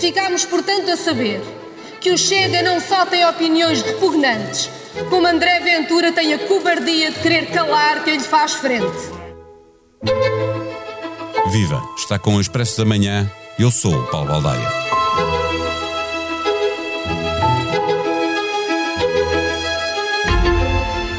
Ficámos, portanto, a saber que o Chega não só tem opiniões repugnantes, como André Ventura tem a cobardia de querer calar quem lhe faz frente. Viva! Está com o Expresso da Manhã. Eu sou o Paulo Baldaia.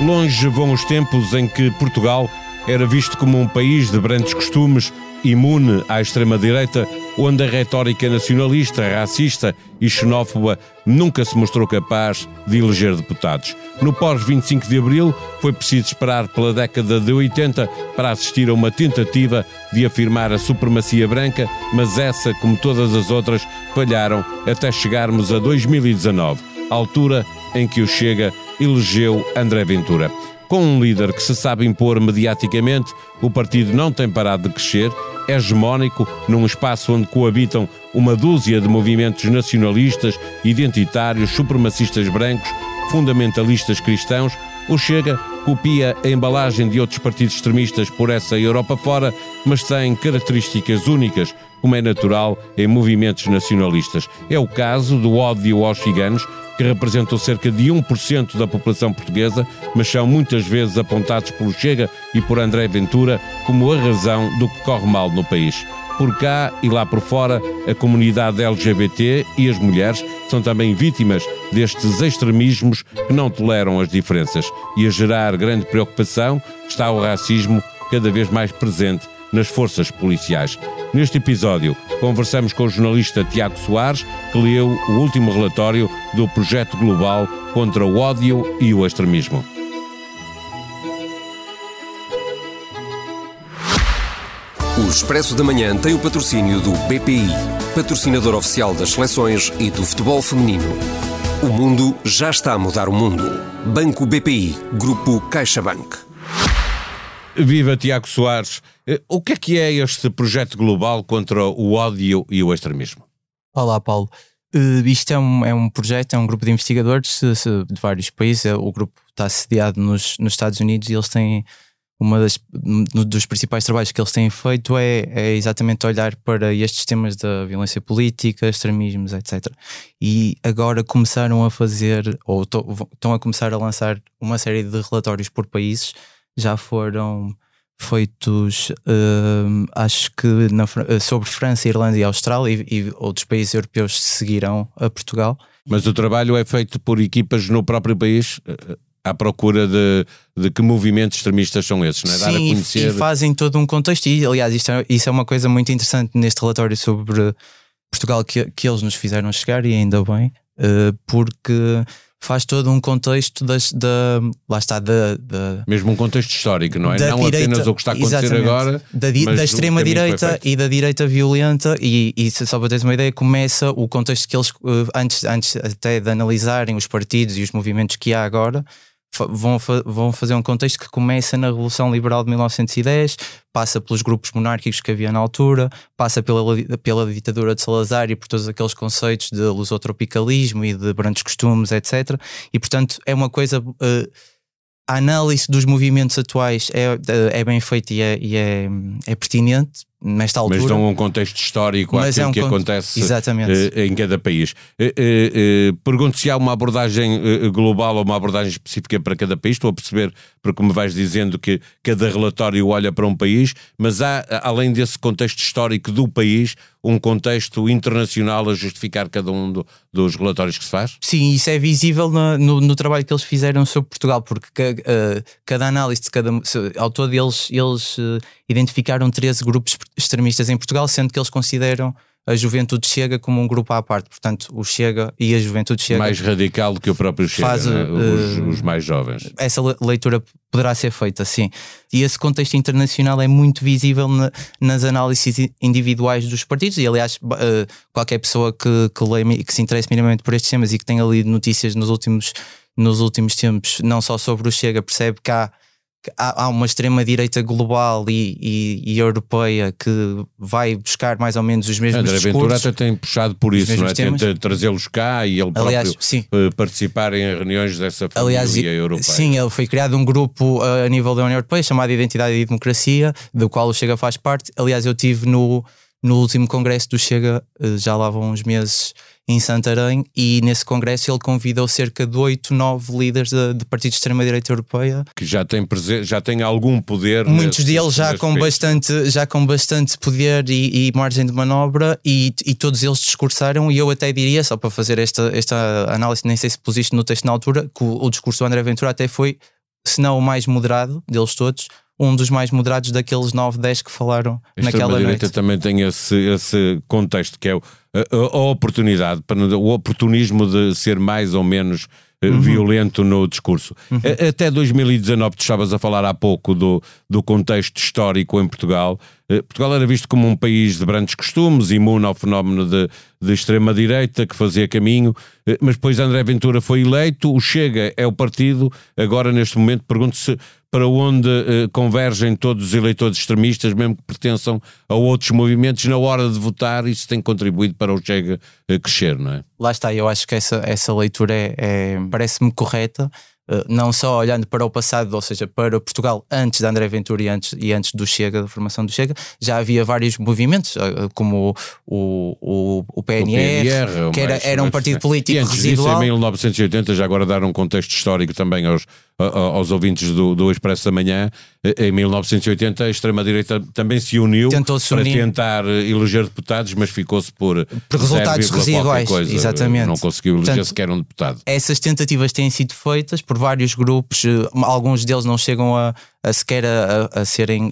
Longe vão os tempos em que Portugal era visto como um país de brandos costumes, imune à extrema-direita, onde a retórica nacionalista, racista e xenófoba nunca se mostrou capaz de eleger deputados. No pós-25 de Abril, foi preciso esperar pela década de 80 para assistir a uma tentativa de afirmar a supremacia branca, mas essa, como todas as outras, falharam até chegarmos a 2019, altura em que o Chega elegeu André Ventura. Com um líder que se sabe impor mediaticamente, o partido não tem parado de crescer, é hegemónico num espaço onde coabitam uma dúzia de movimentos nacionalistas, identitários, supremacistas brancos, fundamentalistas cristãos. O Chega copia a embalagem de outros partidos extremistas por essa Europa fora, mas tem características únicas, como é natural em movimentos nacionalistas. É o caso do ódio aos ciganos, que representam cerca de 1% da população portuguesa, mas são muitas vezes apontados pelo Chega e por André Ventura como a razão do que corre mal no país. Por cá e lá por fora, a comunidade LGBT e as mulheres são também vítimas destes extremismos que não toleram as diferenças. E a gerar grande preocupação está o racismo cada vez mais presente nas forças policiais. Neste episódio, conversamos com o jornalista Tiago Soares, que leu o último relatório do Projeto Global contra o Ódio e o Extremismo. Expresso da Manhã tem o patrocínio do BPI, patrocinador oficial das seleções e do futebol feminino. O mundo já está a mudar o mundo. Banco BPI, Grupo CaixaBank. Viva Tiago Soares. Eh, o que é que é este projeto global contra o ódio e o extremismo? Olá, Paulo. Uh, isto é um, é um projeto, é um grupo de investigadores de vários países. O grupo está sediado nos, nos Estados Unidos e eles têm uma das dos principais trabalhos que eles têm feito é, é, exatamente olhar para estes temas da violência política, extremismos, etc. E agora começaram a fazer, ou estão a começar a lançar uma série de relatórios por países já foram feitos, uh, acho que na, sobre França, Irlanda e Austrália e, e, outros países europeus seguirão a Portugal. Mas o trabalho é feito por equipas no próprio país à procura de, de que movimentos extremistas são esses, não é? Dar Sim, a conhecer... e fazem todo um contexto e aliás isto é, isso é uma coisa muito interessante neste relatório sobre Portugal que, que eles nos fizeram chegar e ainda bem, uh, porque faz todo um contexto das, da. Lá está, da, da. Mesmo um contexto histórico, não é? Não direita, apenas o que está a acontecer agora. Da, da extrema-direita e da direita violenta, e, e só para teres uma ideia, começa o contexto que eles, eh, antes, antes até de analisarem os partidos e os movimentos que há agora, vão, vão fazer um contexto que começa na Revolução Liberal de 1910, passa pelos grupos monárquicos que havia na altura, passa pela, pela ditadura de Salazar e por todos aqueles conceitos de lusotropicalismo e de brandos costumes, etc. E portanto é uma coisa. Uh, a análise dos movimentos atuais é, eh, é bem feita e, é, e é, é pertinente nesta altura. Mas dão um contexto histórico mas àquilo é um que acontece uh, em cada país. Uh, uh, pergunto se há uma abordagem global ou uma abordagem específica para cada país. Estou a perceber, porque me vais dizendo que cada relatório olha para um país, mas há, além desse contexto histórico do país, um contexto internacional a justificar cada um do, dos relatórios que se faz? Sim, isso é visível no, no, no trabalho que eles fizeram sobre Portugal, porque cada análise cada. Ao todo, eles, eles identificaram 13 grupos extremistas em Portugal, sendo que eles consideram a juventude chega como um grupo à parte, portanto, o Chega e a juventude chega. Mais radical do que o próprio Chega, faz, né? os, uh, os, mais jovens. Essa leitura poderá ser feita, sim. E esse contexto internacional é muito visível na, nas análises individuais dos partidos, e aliás, uh, qualquer pessoa que, que, leia, que se interesse minimamente por estes temas e que tenha lido notícias nos últimos, nos últimos tempos, não só sobre o Chega, percebe que há há, há uma extrema-direita global e, e, e, europeia que vai buscar mais ou menos os mesmos André discursos. Ventura até tem puxado por isso, não é? Tenta trazê-los cá e ele Aliás, próprio sim. Eh, participar em reuniões dessa família Aliás, europeia. Sim, ele foi criado um grupo a nível da União Europeia chamado Identidade e Democracia, do qual o Chega faz parte. Aliás, eu tive no no último congresso do Chega, uh, já lá vão uns meses em Santarém, e nesse congresso ele convidou cerca de 8, 9 líderes de, de partidos de extrema-direita europeia. Que já têm, já têm algum poder. Muitos nesse, deles já com, bastante, já com bastante poder e, e margem de manobra, e, e, todos eles discursaram, e eu até diria, só para fazer esta, esta análise, nem sei se pusiste no texto na altura, que o, o discurso do André Ventura até foi, se não o mais moderado deles todos, um dos mais moderados daqueles 9, 10 que falaram a naquela noite. A direita também tem esse, esse contexto que é o, a, a, oportunidade, o oportunismo de ser mais ou menos eh, uhum. violento no discurso. Uhum. Até 2019, tu estavas a falar há pouco do, do contexto histórico em Portugal. Eh, Portugal era visto como um país de grandes costumes, imune ao fenómeno de, de extrema-direita que fazia caminho, eh, mas depois André Ventura foi eleito, o Chega é o partido. Agora, neste momento, pergunto-se para onde uh, convergem todos os eleitores extremistas, mesmo que pertençam a outros movimentos, na hora de votar, isso tem contribuído para o Chega uh, crescer, não é? Lá está, eu acho que essa, essa leitura é, é parece-me correta. Uh, não só olhando para o passado, ou seja, para Portugal antes de André Ventura e antes, e antes do Chega, da formação do Chega, já havia vários movimentos, uh, como o, o, o, PNR, PNR que era, mais, era um partido político e antes residual. Disso, em 1980, já agora dar um contexto histórico também aos, aos ouvintes do, do Expresso da Manhã, em 1980 a extrema-direita também se uniu para unir. tentar eleger deputados, mas ficou-se por, por resultados residuais. Coisa. Exatamente. Não conseguiu eleger Portanto, sequer um deputado. Essas tentativas têm sido feitas por vários grupos, eh, alguns deles não chegam a, a sequer a, a serem.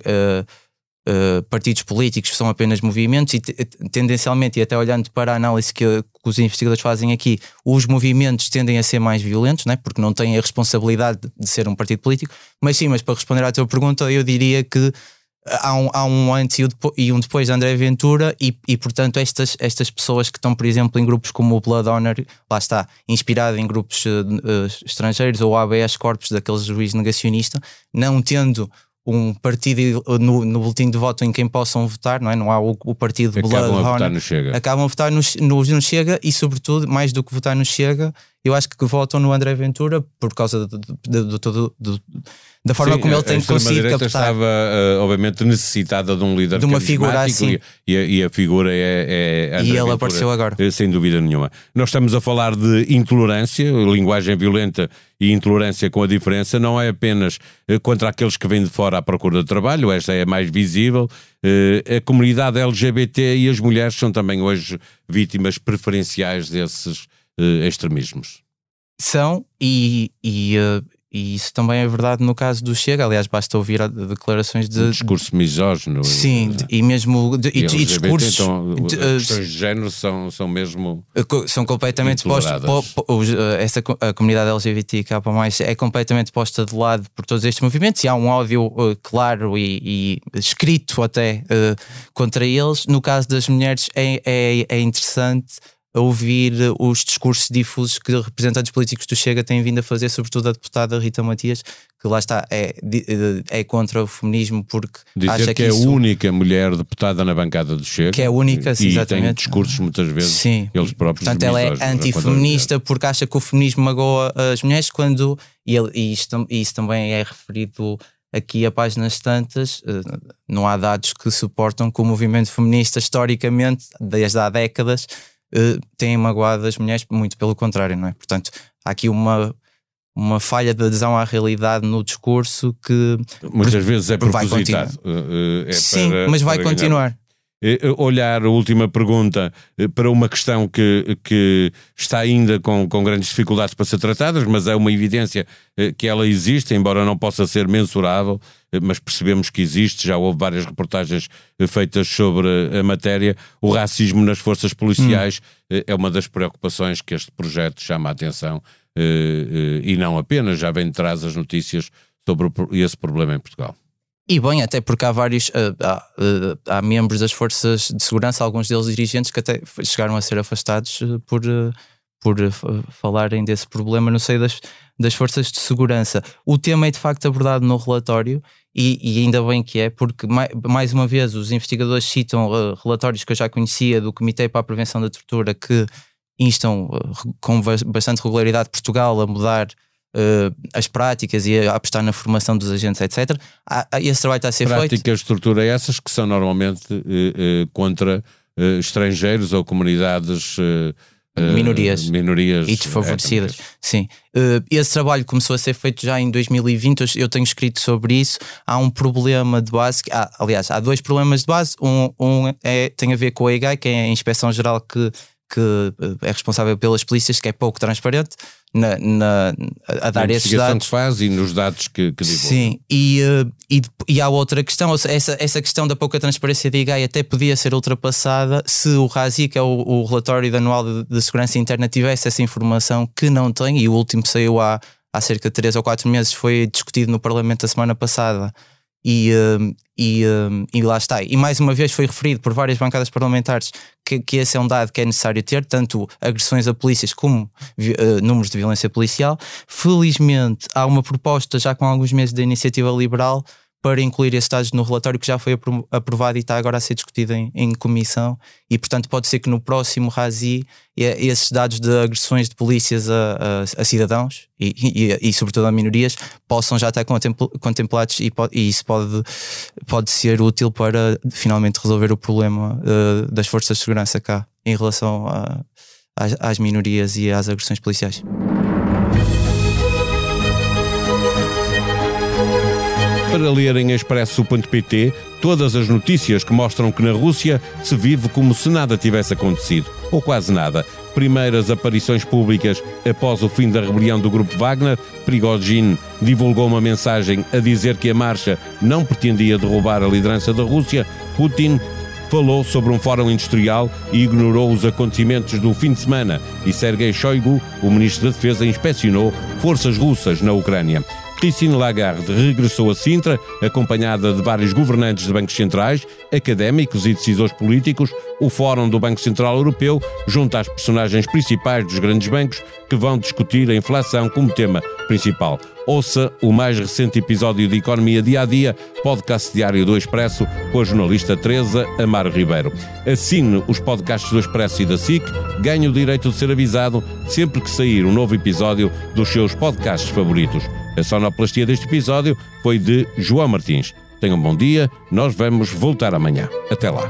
Uh, partidos políticos são apenas movimentos e tendencialmente, e até olhando para a análise que, que, os investigadores fazem aqui, os movimentos tendem a ser mais violentos, né? porque não têm a responsabilidade de ser um partido político. Mas sim, mas para responder à tua pergunta, eu diria que há um, há um antes e um depois de André Ventura e, e portanto estas, estas pessoas que estão por exemplo em grupos como o Blood Honor lá está, inspirado em grupos uh, estrangeiros ou ABS Corpus daqueles juiz negacionista, não tendo um partido no, no boletim de voto em quem possam votar, não é? Não há o, o partido Acabam Blood a votar no Chega. Acabam a votar no, no, no, Chega e, sobretudo, mais do que votar no Chega, eu acho que votam no André Ventura por causa do, do, do, do da forma Sim, como ele tem conseguido captar. estava, uh, obviamente, necessitada de um líder de uma figura assim. E, a, e a figura é. é e ele apareceu agora. Eh, sem dúvida nenhuma. Nós estamos a falar de intolerância, linguagem violenta e intolerância com a diferença, não é apenas uh, contra aqueles que vêm de fora à procura de trabalho, esta é a mais visível. A comunidade LGBT e as mulheres são também hoje vítimas preferenciais desses extremismos. São, e, e, e isso também é verdade no caso do Chega. Aliás, basta ouvir declarações de. Um discurso misógino. Sim, de, e mesmo. De, e, e, discursos. Então, de, questões de género são, são mesmo. Eh, são completamente postos. Po, po, eh, essa, a comunidade LGBTK é completamente posta de lado por todos estes movimentos e há um ódio uh, claro e, e, escrito até uh, contra eles. No caso das mulheres, é, é, é interessante a ouvir os discursos difusos que representantes políticos do Chega têm vindo a fazer, sobretudo a deputada Rita Matias, que lá está, é, é contra o feminismo porque Dizer acha que, que é a única mulher deputada na bancada do Chega. Que é a única, sim, e exatamente. tem discursos muitas vezes sim. eles próprios Portanto, ela é antifeminista porque acha que o feminismo magoa as mulheres quando, e, ele, e isto, isso também é referido aqui a páginas tantas, eh, não há dados que suportam que o movimento feminista historicamente, desde há décadas, uh, têm magoado as mulheres, muito pelo contrário, não é? Portanto, há aqui uma, uma falha de adesão à realidade no discurso que muitas vezes é propositado. Uh, é Sim, para, mas vai continuar. Olhar a última pergunta para uma questão que, que está ainda com, com grandes dificuldades para ser tratadas, mas é uma evidência que ela existe, embora não possa ser mensurável, mas percebemos que existe, já houve várias reportagens eh, feitas sobre a matéria. O racismo nas forças policiais hum. é uma das preocupações que este projeto chama a atenção eh, e não apenas, já vem de trás as notícias sobre esse problema em Portugal. E bem, até porque há vários, há, há, membros das forças de segurança, alguns deles dirigentes, que até chegaram a ser afastados por, por falarem desse problema no seio das, das forças de segurança. O tema é de facto abordado no relatório e, e, ainda bem que é, porque mais, uma vez os investigadores citam relatórios que eu já conhecia do Comitê para a Prevenção da Tortura que instam com bastante regularidade Portugal a mudar uh, as práticas e a apostar na formação dos agentes, etc. Há, há, esse trabalho está a ser práticas feito. Práticas de estrutura essas que são normalmente contra estrangeiros ou comunidades minorias, minorias e desfavorecidas. Sim. Uh, esse trabalho começou a ser feito já em 2020. Eu tenho escrito sobre isso. Há um problema de base. Há, aliás, há dois problemas de base. Um, um é, tem a ver com a EGAI, que é a inspeção geral que, que é responsável pelas polícias, que é pouco transparente na, na, a dar esses dados. que faz e nos dados que, que divulga. Sim, e, uh, e, e há outra questão, essa, essa questão da pouca transparência da IGAI até podia ser ultrapassada se o RASI, que é o, o relatório anual de, de, segurança interna, tivesse essa informação que não tem, e o último saiu há, há cerca de 3 ou 4 meses, foi discutido no Parlamento a semana passada. E, uh, e, uh, e lá está. E mais uma vez foi referido por várias bancadas parlamentares que, que esse é um dado que é necessário ter, tanto agressões a polícias como uh, números de violência policial. Felizmente, há uma proposta já com alguns meses da iniciativa liberal para incluir esses dados no relatório que já foi aprovado e está agora a ser discutido em, em comissão. E, portanto, pode ser que no próximo RASI esses dados de agressões de polícias a, a, a cidadãos e, e, e, sobretudo, a minorias possam já estar contemplados e, e isso pode, pode ser útil para finalmente resolver o problema uh, das forças de segurança cá em relação a, às, às minorias e às agressões policiais. Para ler em expresso.pt todas as notícias que mostram que na Rússia se vive como se nada tivesse acontecido, ou quase nada. Primeiras aparições públicas após o fim da rebelião do grupo Wagner, Prigozhin divulgou uma mensagem a dizer que a marcha não pretendia derrubar a liderança da Rússia. Putin falou sobre um fórum industrial e ignorou os acontecimentos do fim de semana. E Sergei Shoigu, o ministro da Defesa, inspecionou forças russas na Ucrânia. Christine Lagarde regressou a Sintra, acompanhada de vários governantes de bancos centrais, académicos e decisores políticos. O Fórum do Banco Central Europeu junta as personagens principais dos grandes bancos que vão discutir a inflação como tema principal. Ouça o mais recente episódio de Economia Dia a Dia, podcast diário do Expresso, com a jornalista Teresa Amaro Ribeiro. Assine os podcasts do Expresso e da SIC, ganhe o direito de ser avisado sempre que sair um novo episódio dos seus podcasts favoritos. A sonoplastia deste episódio foi de João Martins. Tenham um bom dia, nós vamos voltar amanhã. Até lá.